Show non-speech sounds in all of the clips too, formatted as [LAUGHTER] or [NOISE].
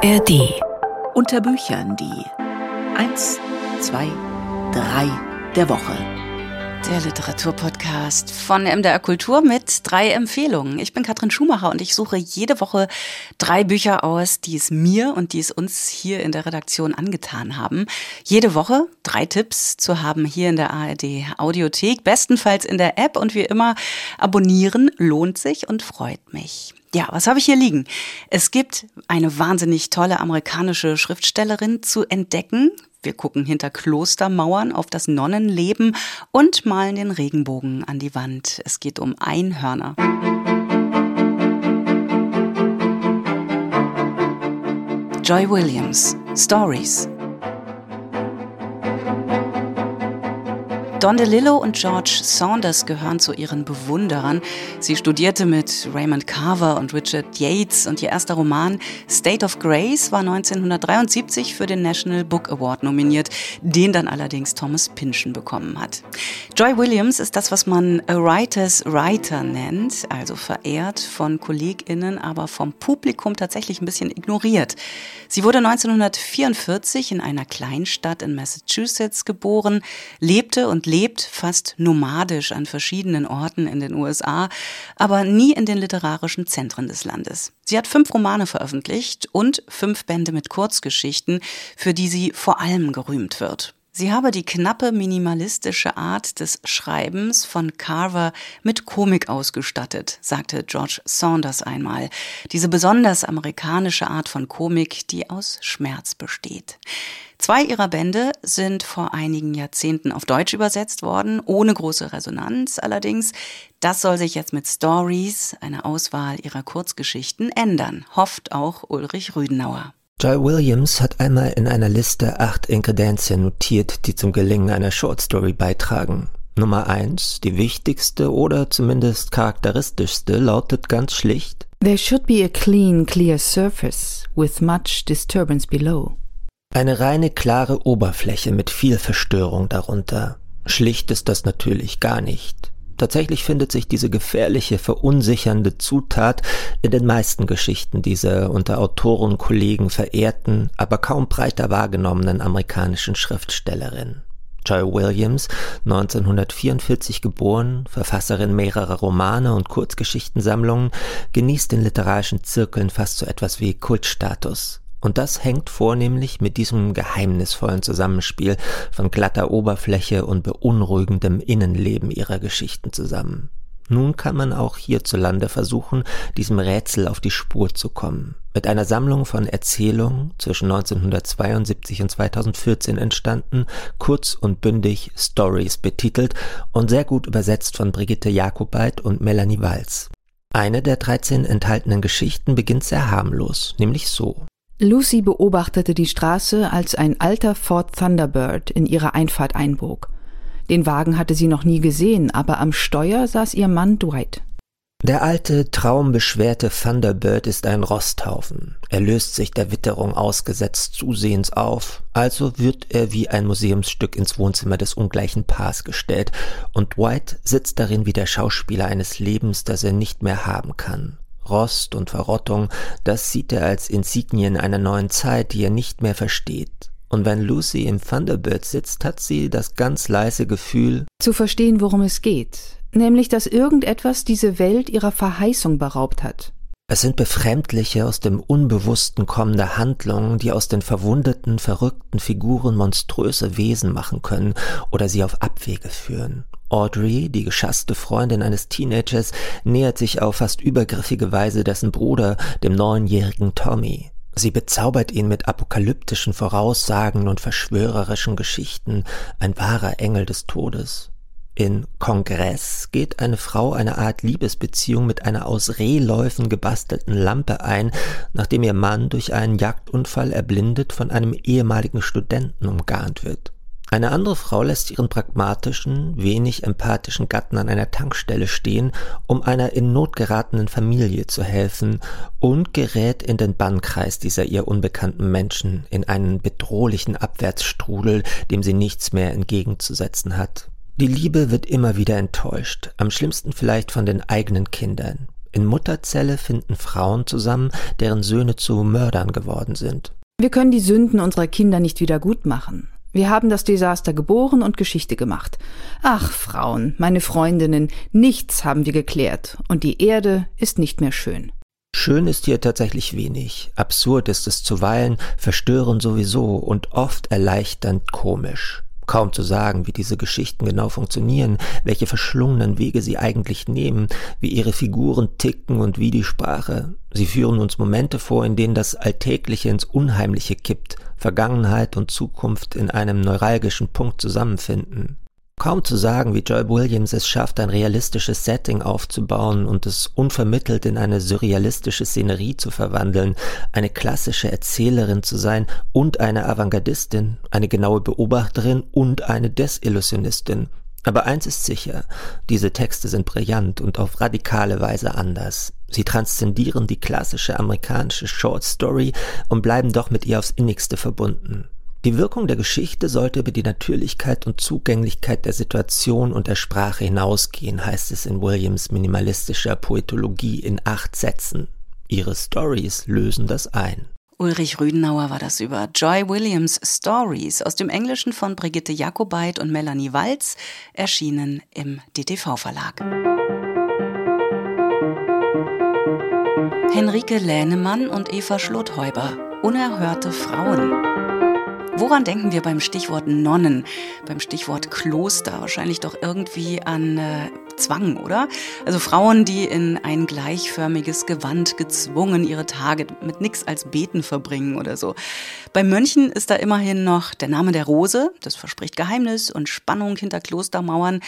ARD. Unter Büchern die 1, 2, 3 der Woche. Der Literaturpodcast von MDR Kultur mit drei Empfehlungen. Ich bin Katrin Schumacher und ich suche jede Woche drei Bücher aus, die es mir und die es uns hier in der Redaktion angetan haben. Jede Woche drei Tipps zu haben hier in der ARD Audiothek, bestenfalls in der App und wie immer abonnieren lohnt sich und freut mich. Ja, was habe ich hier liegen? Es gibt eine wahnsinnig tolle amerikanische Schriftstellerin zu entdecken. Wir gucken hinter Klostermauern auf das Nonnenleben und malen den Regenbogen an die Wand. Es geht um Einhörner. Joy Williams, Stories. Don DeLillo und George Saunders gehören zu ihren Bewunderern. Sie studierte mit Raymond Carver und Richard Yates und ihr erster Roman State of Grace war 1973 für den National Book Award nominiert, den dann allerdings Thomas Pynchon bekommen hat. Joy Williams ist das, was man a writer's writer nennt, also verehrt von KollegInnen, aber vom Publikum tatsächlich ein bisschen ignoriert. Sie wurde 1944 in einer Kleinstadt in Massachusetts geboren, lebte und lebt fast nomadisch an verschiedenen Orten in den USA, aber nie in den literarischen Zentren des Landes. Sie hat fünf Romane veröffentlicht und fünf Bände mit Kurzgeschichten, für die sie vor allem gerühmt wird. Sie habe die knappe minimalistische Art des Schreibens von Carver mit Komik ausgestattet, sagte George Saunders einmal. Diese besonders amerikanische Art von Komik, die aus Schmerz besteht. Zwei ihrer Bände sind vor einigen Jahrzehnten auf Deutsch übersetzt worden, ohne große Resonanz allerdings. Das soll sich jetzt mit Stories, einer Auswahl ihrer Kurzgeschichten, ändern, hofft auch Ulrich Rüdenauer. Joy Williams hat einmal in einer Liste acht Inkredenzien notiert, die zum Gelingen einer Shortstory beitragen. Nummer eins, die wichtigste oder zumindest charakteristischste, lautet ganz schlicht There should be a clean, clear surface with much disturbance below. Eine reine, klare Oberfläche mit viel Verstörung darunter. Schlicht ist das natürlich gar nicht. Tatsächlich findet sich diese gefährliche, verunsichernde Zutat in den meisten Geschichten dieser unter Autoren Kollegen verehrten, aber kaum breiter wahrgenommenen amerikanischen Schriftstellerin. Joy Williams, 1944 geboren, Verfasserin mehrerer Romane und Kurzgeschichtensammlungen, genießt in literarischen Zirkeln fast so etwas wie Kultstatus. Und das hängt vornehmlich mit diesem geheimnisvollen Zusammenspiel von glatter Oberfläche und beunruhigendem Innenleben ihrer Geschichten zusammen. Nun kann man auch hierzulande versuchen, diesem Rätsel auf die Spur zu kommen. Mit einer Sammlung von Erzählungen zwischen 1972 und 2014 entstanden, kurz und bündig Stories betitelt und sehr gut übersetzt von Brigitte Jakobait und Melanie Walz. Eine der 13 enthaltenen Geschichten beginnt sehr harmlos, nämlich so. Lucy beobachtete die Straße, als ein alter Ford Thunderbird in ihre Einfahrt einbog. Den Wagen hatte sie noch nie gesehen, aber am Steuer saß ihr Mann Dwight. Der alte, traumbeschwerte Thunderbird ist ein Rosthaufen. Er löst sich der Witterung ausgesetzt zusehends auf, also wird er wie ein Museumsstück ins Wohnzimmer des ungleichen Paars gestellt, und Dwight sitzt darin wie der Schauspieler eines Lebens, das er nicht mehr haben kann. Rost und Verrottung, das sieht er als Insignien einer neuen Zeit, die er nicht mehr versteht. Und wenn Lucy im Thunderbird sitzt, hat sie das ganz leise Gefühl, zu verstehen, worum es geht, nämlich dass irgendetwas diese Welt ihrer Verheißung beraubt hat. Es sind befremdliche, aus dem Unbewussten kommende Handlungen, die aus den verwundeten, verrückten Figuren monströse Wesen machen können oder sie auf Abwege führen. Audrey, die geschasste Freundin eines Teenagers, nähert sich auf fast übergriffige Weise dessen Bruder, dem neunjährigen Tommy. Sie bezaubert ihn mit apokalyptischen Voraussagen und verschwörerischen Geschichten, ein wahrer Engel des Todes. In Kongress geht eine Frau eine Art Liebesbeziehung mit einer aus Rehläufen gebastelten Lampe ein, nachdem ihr Mann durch einen Jagdunfall erblindet von einem ehemaligen Studenten umgarnt wird. Eine andere Frau lässt ihren pragmatischen, wenig empathischen Gatten an einer Tankstelle stehen, um einer in Not geratenen Familie zu helfen und gerät in den Bannkreis dieser ihr unbekannten Menschen, in einen bedrohlichen Abwärtsstrudel, dem sie nichts mehr entgegenzusetzen hat. Die Liebe wird immer wieder enttäuscht, am schlimmsten vielleicht von den eigenen Kindern. In Mutterzelle finden Frauen zusammen, deren Söhne zu Mördern geworden sind. Wir können die Sünden unserer Kinder nicht wieder gut machen. Wir haben das Desaster geboren und Geschichte gemacht. Ach, Frauen, meine Freundinnen, nichts haben wir geklärt, und die Erde ist nicht mehr schön. Schön ist hier tatsächlich wenig, absurd ist es zuweilen, verstörend sowieso und oft erleichternd komisch. Kaum zu sagen, wie diese Geschichten genau funktionieren, welche verschlungenen Wege sie eigentlich nehmen, wie ihre Figuren ticken und wie die Sprache. Sie führen uns Momente vor, in denen das Alltägliche ins Unheimliche kippt, Vergangenheit und Zukunft in einem neuralgischen Punkt zusammenfinden. Kaum zu sagen, wie Joy Williams es schafft, ein realistisches Setting aufzubauen und es unvermittelt in eine surrealistische Szenerie zu verwandeln, eine klassische Erzählerin zu sein und eine Avantgardistin, eine genaue Beobachterin und eine Desillusionistin. Aber eins ist sicher, diese Texte sind brillant und auf radikale Weise anders. Sie transzendieren die klassische amerikanische Short Story und bleiben doch mit ihr aufs innigste verbunden. Die Wirkung der Geschichte sollte über die Natürlichkeit und Zugänglichkeit der Situation und der Sprache hinausgehen, heißt es in Williams minimalistischer Poetologie in acht Sätzen. Ihre Stories lösen das ein. Ulrich Rüdenauer war das über Joy Williams Stories aus dem Englischen von Brigitte Jakobait und Melanie Walz, erschienen im DTV-Verlag. Henrike Lähnemann und Eva Schlothäuber. Unerhörte Frauen. Woran denken wir beim Stichwort Nonnen, beim Stichwort Kloster? Wahrscheinlich doch irgendwie an äh, Zwang, oder? Also Frauen, die in ein gleichförmiges Gewand gezwungen ihre Tage mit nichts als Beten verbringen oder so. Bei Mönchen ist da immerhin noch der Name der Rose, das verspricht Geheimnis und Spannung hinter Klostermauern.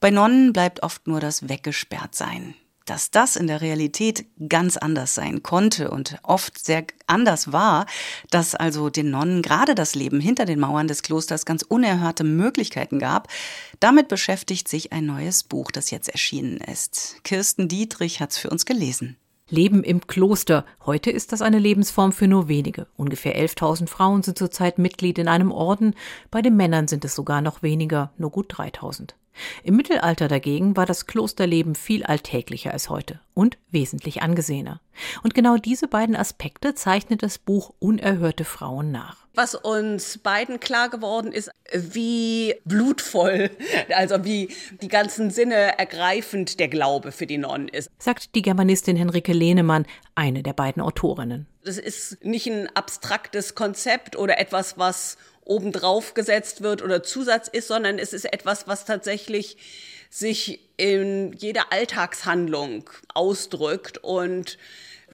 Bei Nonnen bleibt oft nur das Weggesperrtsein dass das in der Realität ganz anders sein konnte und oft sehr anders war, dass also den Nonnen gerade das Leben hinter den Mauern des Klosters ganz unerhörte Möglichkeiten gab, damit beschäftigt sich ein neues Buch, das jetzt erschienen ist. Kirsten Dietrich hat's für uns gelesen. Leben im Kloster. Heute ist das eine Lebensform für nur wenige. Ungefähr 11.000 Frauen sind zurzeit Mitglied in einem Orden. Bei den Männern sind es sogar noch weniger, nur gut 3.000. Im Mittelalter dagegen war das Klosterleben viel alltäglicher als heute und wesentlich angesehener. Und genau diese beiden Aspekte zeichnet das Buch Unerhörte Frauen nach. Was uns beiden klar geworden ist, wie blutvoll, also wie die ganzen Sinne ergreifend der Glaube für die Nonnen ist. Sagt die Germanistin Henrike Lehnemann, eine der beiden Autorinnen. Das ist nicht ein abstraktes Konzept oder etwas, was obendrauf gesetzt wird oder Zusatz ist, sondern es ist etwas, was tatsächlich sich in jeder Alltagshandlung ausdrückt und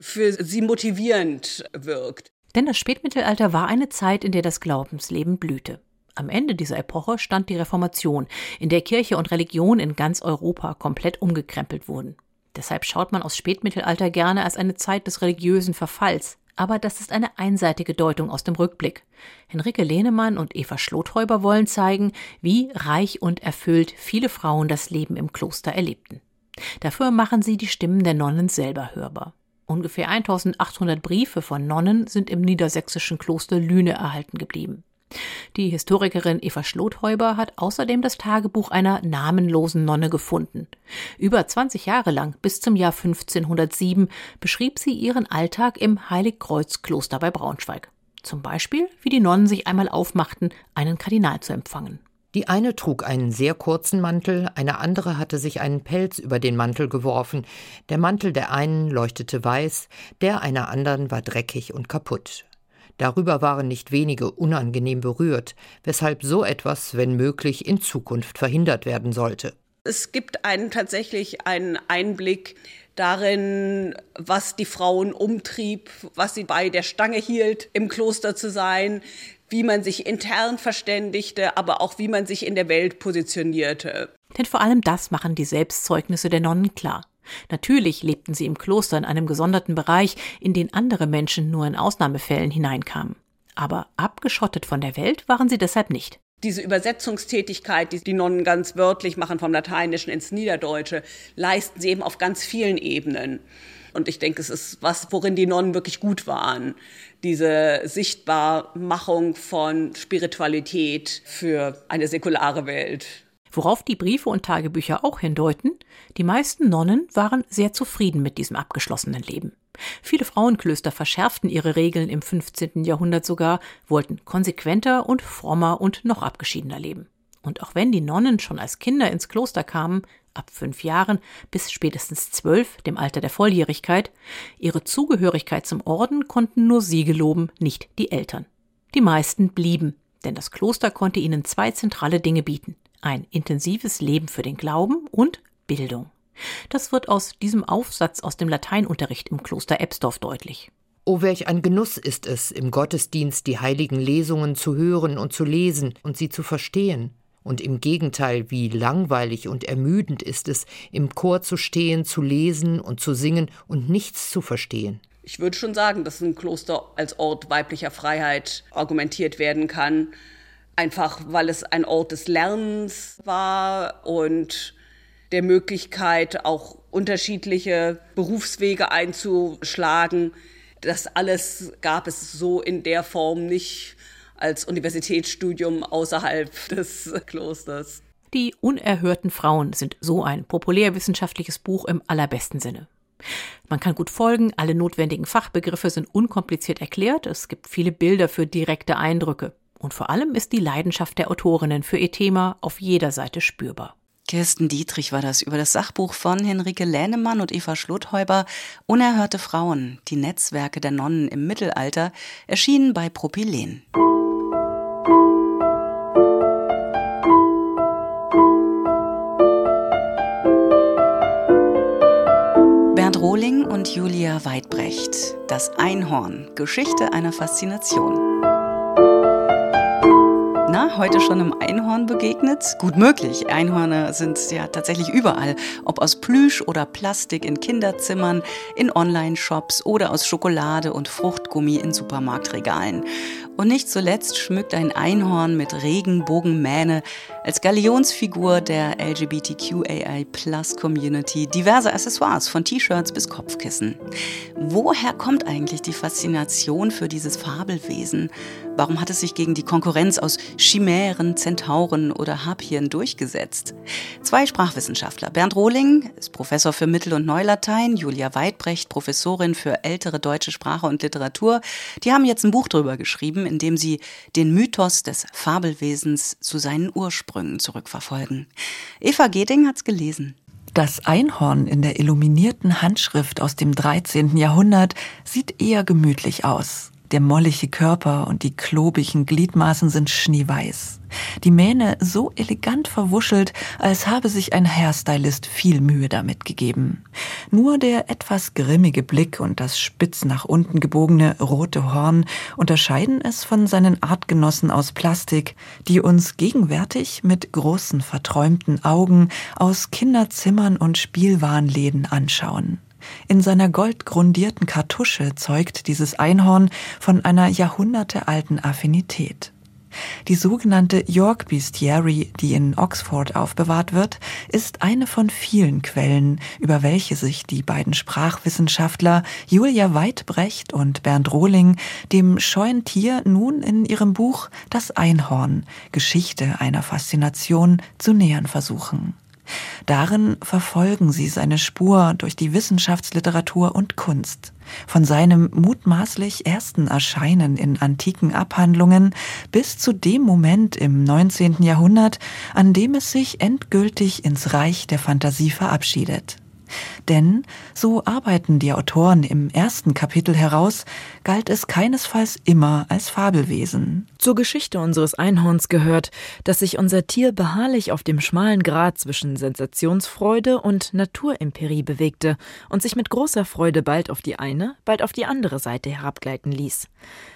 für sie motivierend wirkt. Denn das Spätmittelalter war eine Zeit, in der das Glaubensleben blühte. Am Ende dieser Epoche stand die Reformation, in der Kirche und Religion in ganz Europa komplett umgekrempelt wurden. Deshalb schaut man aufs Spätmittelalter gerne als eine Zeit des religiösen Verfalls, aber das ist eine einseitige Deutung aus dem Rückblick. Henrike Lehnemann und Eva Schlothäuber wollen zeigen, wie reich und erfüllt viele Frauen das Leben im Kloster erlebten. Dafür machen sie die Stimmen der Nonnen selber hörbar. Ungefähr 1800 Briefe von Nonnen sind im niedersächsischen Kloster Lüne erhalten geblieben. Die Historikerin Eva Schlothäuber hat außerdem das Tagebuch einer namenlosen Nonne gefunden. Über 20 Jahre lang, bis zum Jahr 1507, beschrieb sie ihren Alltag im Heiligkreuzkloster bei Braunschweig. Zum Beispiel, wie die Nonnen sich einmal aufmachten, einen Kardinal zu empfangen. Die eine trug einen sehr kurzen Mantel, eine andere hatte sich einen Pelz über den Mantel geworfen. Der Mantel der einen leuchtete weiß, der einer anderen war dreckig und kaputt. Darüber waren nicht wenige unangenehm berührt, weshalb so etwas, wenn möglich, in Zukunft verhindert werden sollte. Es gibt einen tatsächlich einen Einblick darin, was die Frauen umtrieb, was sie bei der Stange hielt, im Kloster zu sein, wie man sich intern verständigte, aber auch wie man sich in der Welt positionierte. Denn vor allem das machen die Selbstzeugnisse der Nonnen klar. Natürlich lebten sie im Kloster in einem gesonderten Bereich, in den andere Menschen nur in Ausnahmefällen hineinkamen. Aber abgeschottet von der Welt waren sie deshalb nicht. Diese Übersetzungstätigkeit, die die Nonnen ganz wörtlich machen vom Lateinischen ins Niederdeutsche, leisten sie eben auf ganz vielen Ebenen. Und ich denke, es ist was, worin die Nonnen wirklich gut waren. Diese Sichtbarmachung von Spiritualität für eine säkulare Welt. Worauf die Briefe und Tagebücher auch hindeuten, die meisten Nonnen waren sehr zufrieden mit diesem abgeschlossenen Leben. Viele Frauenklöster verschärften ihre Regeln im 15. Jahrhundert sogar, wollten konsequenter und frommer und noch abgeschiedener leben. Und auch wenn die Nonnen schon als Kinder ins Kloster kamen, ab fünf Jahren bis spätestens zwölf, dem Alter der Volljährigkeit, ihre Zugehörigkeit zum Orden konnten nur sie geloben, nicht die Eltern. Die meisten blieben, denn das Kloster konnte ihnen zwei zentrale Dinge bieten ein intensives Leben für den Glauben und Bildung. Das wird aus diesem Aufsatz aus dem Lateinunterricht im Kloster Ebsdorf deutlich. Oh, welch ein Genuss ist es, im Gottesdienst die heiligen Lesungen zu hören und zu lesen und sie zu verstehen. Und im Gegenteil, wie langweilig und ermüdend ist es, im Chor zu stehen, zu lesen und zu singen und nichts zu verstehen. Ich würde schon sagen, dass ein Kloster als Ort weiblicher Freiheit argumentiert werden kann. Einfach weil es ein Ort des Lernens war und der Möglichkeit, auch unterschiedliche Berufswege einzuschlagen. Das alles gab es so in der Form nicht als Universitätsstudium außerhalb [LAUGHS] des Klosters. Die unerhörten Frauen sind so ein populärwissenschaftliches Buch im allerbesten Sinne. Man kann gut folgen, alle notwendigen Fachbegriffe sind unkompliziert erklärt, es gibt viele Bilder für direkte Eindrücke. Und vor allem ist die Leidenschaft der Autorinnen für ihr Thema auf jeder Seite spürbar. Kirsten Dietrich war das über das Sachbuch von Henrike Lähnemann und Eva Schlothäuber Unerhörte Frauen, die Netzwerke der Nonnen im Mittelalter, erschienen bei Propylen. Bernd Rohling und Julia Weidbrecht. Das Einhorn. Geschichte einer Faszination. Na, heute schon einem Einhorn begegnet? Gut möglich. Einhörner sind ja tatsächlich überall. Ob aus Plüsch oder Plastik in Kinderzimmern, in Online-Shops oder aus Schokolade und Fruchtgummi in Supermarktregalen. Und nicht zuletzt schmückt ein Einhorn mit Regenbogenmähne als Galionsfigur der LGBTQAI-Plus-Community diverse Accessoires von T-Shirts bis Kopfkissen. Woher kommt eigentlich die Faszination für dieses Fabelwesen? Warum hat es sich gegen die Konkurrenz aus Chimären, Zentauren oder Harpien durchgesetzt? Zwei Sprachwissenschaftler, Bernd Rohling ist Professor für Mittel- und Neulatein, Julia Weidbrecht, Professorin für ältere deutsche Sprache und Literatur, die haben jetzt ein Buch darüber geschrieben, in dem sie den Mythos des Fabelwesens zu seinen Ursprüngen zurückverfolgen. Eva Geding hat's gelesen. Das Einhorn in der illuminierten Handschrift aus dem 13. Jahrhundert sieht eher gemütlich aus. Der mollige Körper und die klobigen Gliedmaßen sind schneeweiß. Die Mähne so elegant verwuschelt, als habe sich ein Hairstylist viel Mühe damit gegeben. Nur der etwas grimmige Blick und das spitz nach unten gebogene rote Horn unterscheiden es von seinen Artgenossen aus Plastik, die uns gegenwärtig mit großen verträumten Augen aus Kinderzimmern und Spielwarenläden anschauen. In seiner goldgrundierten Kartusche zeugt dieses Einhorn von einer jahrhundertealten Affinität. Die sogenannte York Bestiary, die in Oxford aufbewahrt wird, ist eine von vielen Quellen, über welche sich die beiden Sprachwissenschaftler Julia Weidbrecht und Bernd Rohling dem scheuen Tier nun in ihrem Buch Das Einhorn, Geschichte einer Faszination zu nähern versuchen. Darin verfolgen sie seine Spur durch die Wissenschaftsliteratur und Kunst. Von seinem mutmaßlich ersten Erscheinen in antiken Abhandlungen bis zu dem Moment im 19. Jahrhundert, an dem es sich endgültig ins Reich der Fantasie verabschiedet. Denn, so arbeiten die Autoren im ersten Kapitel heraus, galt es keinesfalls immer als Fabelwesen. Zur Geschichte unseres Einhorns gehört, dass sich unser Tier beharrlich auf dem schmalen Grat zwischen Sensationsfreude und Naturimperie bewegte und sich mit großer Freude bald auf die eine, bald auf die andere Seite herabgleiten ließ.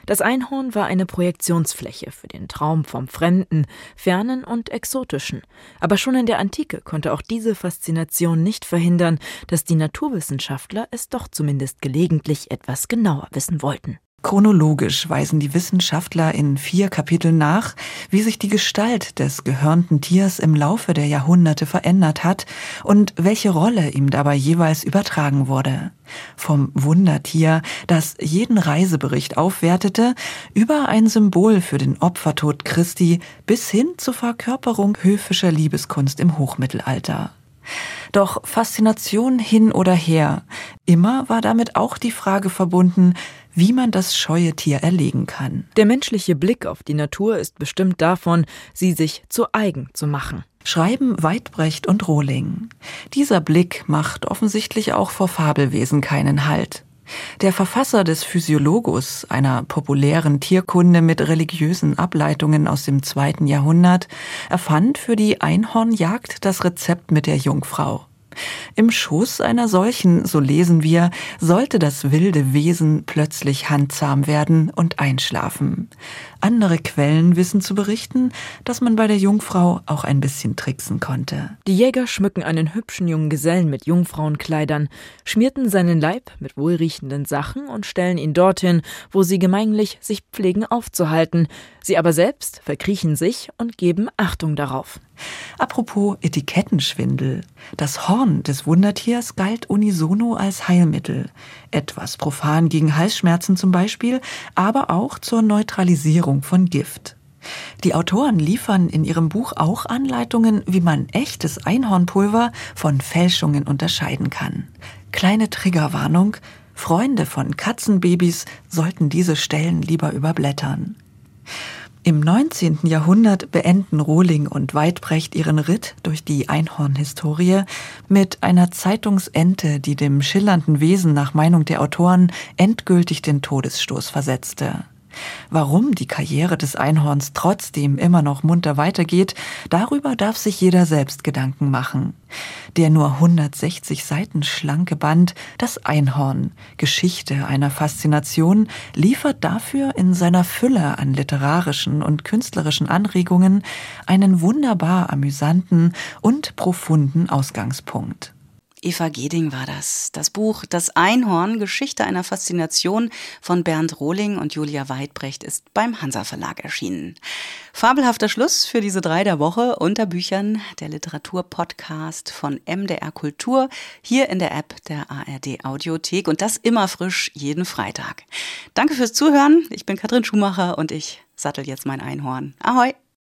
Das Einhorn war eine Projektionsfläche für den Traum vom Fremden, Fernen und Exotischen. Aber schon in der Antike konnte auch diese Faszination nicht verhindern, dass die Naturwissenschaftler es doch zumindest gelegentlich etwas genauer wissen wollten. Chronologisch weisen die Wissenschaftler in vier Kapiteln nach, wie sich die Gestalt des gehörnten Tiers im Laufe der Jahrhunderte verändert hat und welche Rolle ihm dabei jeweils übertragen wurde. Vom Wundertier, das jeden Reisebericht aufwertete, über ein Symbol für den Opfertod Christi bis hin zur Verkörperung höfischer Liebeskunst im Hochmittelalter. Doch Faszination hin oder her, immer war damit auch die Frage verbunden, wie man das scheue Tier erlegen kann. Der menschliche Blick auf die Natur ist bestimmt davon, sie sich zu eigen zu machen. Schreiben Weidbrecht und Rohling. Dieser Blick macht offensichtlich auch vor Fabelwesen keinen Halt. Der Verfasser des Physiologus, einer populären Tierkunde mit religiösen Ableitungen aus dem zweiten Jahrhundert, erfand für die Einhornjagd das Rezept mit der Jungfrau. Im Schoß einer solchen, so lesen wir, sollte das wilde Wesen plötzlich handzahm werden und einschlafen. Andere Quellen wissen zu berichten, dass man bei der Jungfrau auch ein bisschen tricksen konnte. Die Jäger schmücken einen hübschen jungen Gesellen mit Jungfrauenkleidern, schmierten seinen Leib mit wohlriechenden Sachen und stellen ihn dorthin, wo sie gemeinlich sich pflegen aufzuhalten. Sie aber selbst verkriechen sich und geben Achtung darauf. Apropos Etikettenschwindel. Das Horn des Wundertiers galt unisono als Heilmittel. Etwas profan gegen Halsschmerzen zum Beispiel, aber auch zur Neutralisierung von Gift. Die Autoren liefern in ihrem Buch auch Anleitungen, wie man echtes Einhornpulver von Fälschungen unterscheiden kann. Kleine Triggerwarnung. Freunde von Katzenbabys sollten diese Stellen lieber überblättern. Im 19. Jahrhundert beenden Rohling und Weidbrecht ihren Ritt durch die Einhornhistorie mit einer Zeitungsente, die dem schillernden Wesen nach Meinung der Autoren endgültig den Todesstoß versetzte. Warum die Karriere des Einhorns trotzdem immer noch munter weitergeht, darüber darf sich jeder selbst Gedanken machen. Der nur 160 Seiten schlanke Band Das Einhorn, Geschichte einer Faszination, liefert dafür in seiner Fülle an literarischen und künstlerischen Anregungen einen wunderbar amüsanten und profunden Ausgangspunkt. Eva Geding war das. Das Buch Das Einhorn, Geschichte einer Faszination von Bernd Rohling und Julia Weidbrecht ist beim Hansa Verlag erschienen. Fabelhafter Schluss für diese drei der Woche unter Büchern der Literaturpodcast von MDR Kultur hier in der App der ARD Audiothek und das immer frisch jeden Freitag. Danke fürs Zuhören. Ich bin Katrin Schumacher und ich sattel jetzt mein Einhorn. Ahoi!